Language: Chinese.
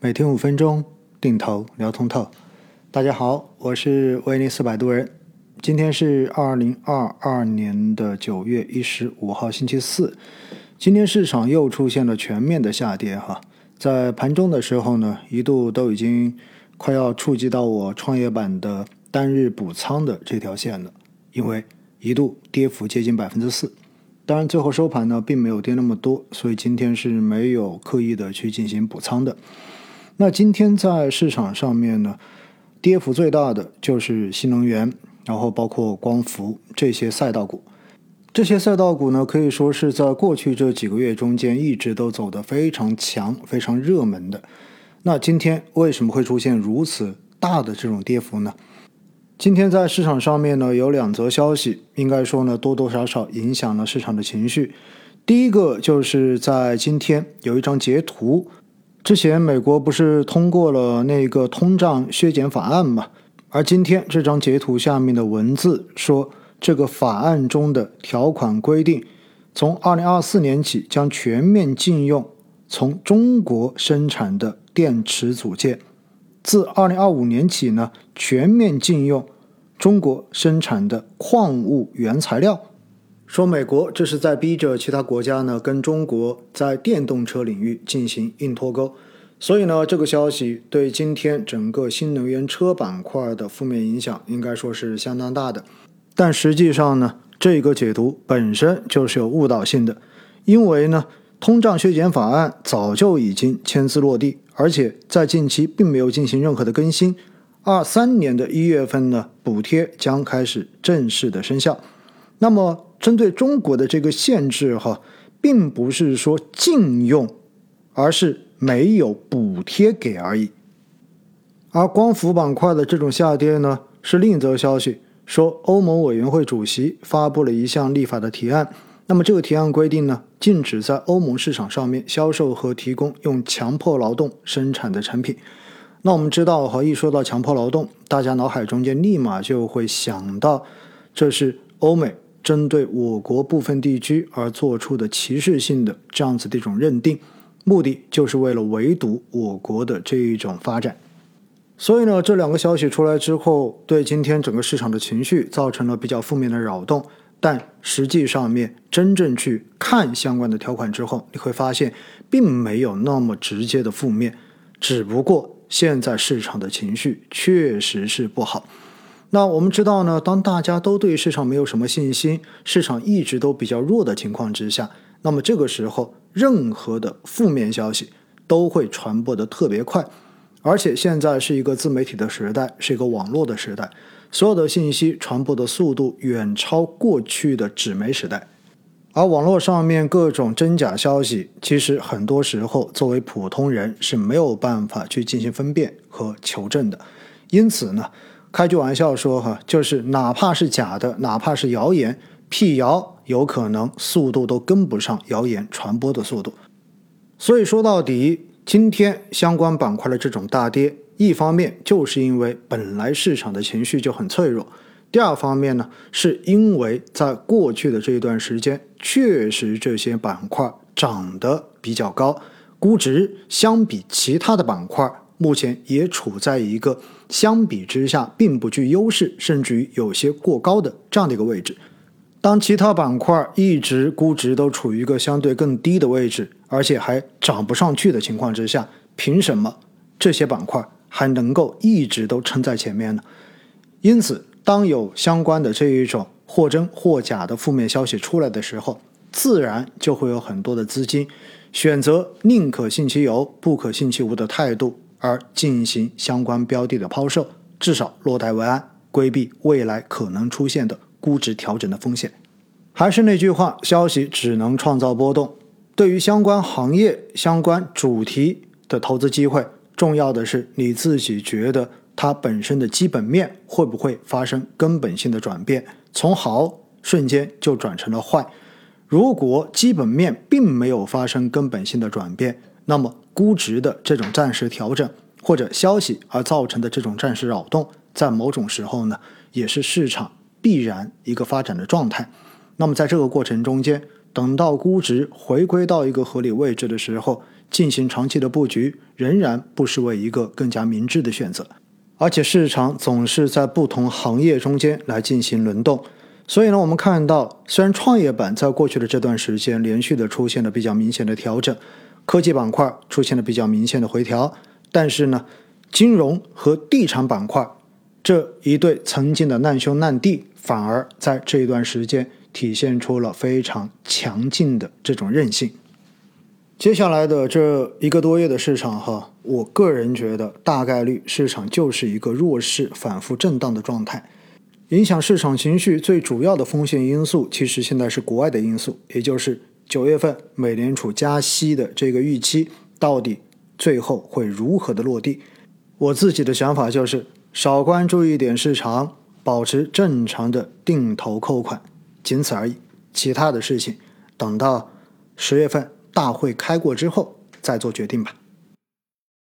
每天五分钟，定投聊通透。大家好，我是威尼斯摆渡人。今天是二零二二年的九月一十五号，星期四。今天市场又出现了全面的下跌，哈，在盘中的时候呢，一度都已经快要触及到我创业板的单日补仓的这条线了，因为一度跌幅接近百分之四。当然，最后收盘呢，并没有跌那么多，所以今天是没有刻意的去进行补仓的。那今天在市场上面呢，跌幅最大的就是新能源，然后包括光伏这些赛道股。这些赛道股呢，可以说是在过去这几个月中间一直都走得非常强、非常热门的。那今天为什么会出现如此大的这种跌幅呢？今天在市场上面呢，有两则消息，应该说呢，多多少少影响了市场的情绪。第一个就是在今天有一张截图。之前美国不是通过了那个通胀削减法案嘛？而今天这张截图下面的文字说，这个法案中的条款规定，从二零二四年起将全面禁用从中国生产的电池组件，自二零二五年起呢，全面禁用中国生产的矿物原材料。说美国这是在逼着其他国家呢跟中国在电动车领域进行硬脱钩，所以呢这个消息对今天整个新能源车板块的负面影响应该说是相当大的。但实际上呢这个解读本身就是有误导性的，因为呢通胀削减法案早就已经签字落地，而且在近期并没有进行任何的更新。二三年的一月份呢补贴将开始正式的生效，那么。针对中国的这个限制，哈，并不是说禁用，而是没有补贴给而已。而光伏板块的这种下跌呢，是另一则消息，说欧盟委员会主席发布了一项立法的提案。那么这个提案规定呢，禁止在欧盟市场上面销售和提供用强迫劳动生产的产品。那我们知道，哈，一说到强迫劳动，大家脑海中间立马就会想到，这是欧美。针对我国部分地区而做出的歧视性的这样子的一种认定，目的就是为了围堵我国的这一种发展。所以呢，这两个消息出来之后，对今天整个市场的情绪造成了比较负面的扰动。但实际上面真正去看相关的条款之后，你会发现并没有那么直接的负面，只不过现在市场的情绪确实是不好。那我们知道呢，当大家都对市场没有什么信心，市场一直都比较弱的情况之下，那么这个时候任何的负面消息都会传播的特别快，而且现在是一个自媒体的时代，是一个网络的时代，所有的信息传播的速度远超过去的纸媒时代，而网络上面各种真假消息，其实很多时候作为普通人是没有办法去进行分辨和求证的，因此呢。开句玩笑说哈，就是哪怕是假的，哪怕是谣言，辟谣有可能速度都跟不上谣言传播的速度。所以说到底，今天相关板块的这种大跌，一方面就是因为本来市场的情绪就很脆弱，第二方面呢，是因为在过去的这一段时间，确实这些板块涨得比较高，估值相比其他的板块。目前也处在一个相比之下并不具优势，甚至于有些过高的这样的一个位置。当其他板块一直估值都处于一个相对更低的位置，而且还涨不上去的情况之下，凭什么这些板块还能够一直都撑在前面呢？因此，当有相关的这一种或真或假的负面消息出来的时候，自然就会有很多的资金选择宁可信其有，不可信其无的态度。而进行相关标的的抛售，至少落袋为安，规避未来可能出现的估值调整的风险。还是那句话，消息只能创造波动。对于相关行业、相关主题的投资机会，重要的是你自己觉得它本身的基本面会不会发生根本性的转变，从好瞬间就转成了坏。如果基本面并没有发生根本性的转变，那么估值的这种暂时调整，或者消息而造成的这种暂时扰动，在某种时候呢，也是市场必然一个发展的状态。那么在这个过程中间，等到估值回归到一个合理位置的时候，进行长期的布局，仍然不失为一个更加明智的选择。而且市场总是在不同行业中间来进行轮动，所以呢，我们看到虽然创业板在过去的这段时间连续的出现了比较明显的调整，科技板块出现了比较明显的回调，但是呢，金融和地产板块这一对曾经的难兄难弟，反而在这一段时间体现出了非常强劲的这种韧性。接下来的这一个多月的市场，哈，我个人觉得大概率市场就是一个弱势、反复震荡的状态。影响市场情绪最主要的风险因素，其实现在是国外的因素，也就是九月份美联储加息的这个预期到底最后会如何的落地。我自己的想法就是少关注一点市场，保持正常的定投扣款，仅此而已。其他的事情等到十月份。大会开过之后再做决定吧。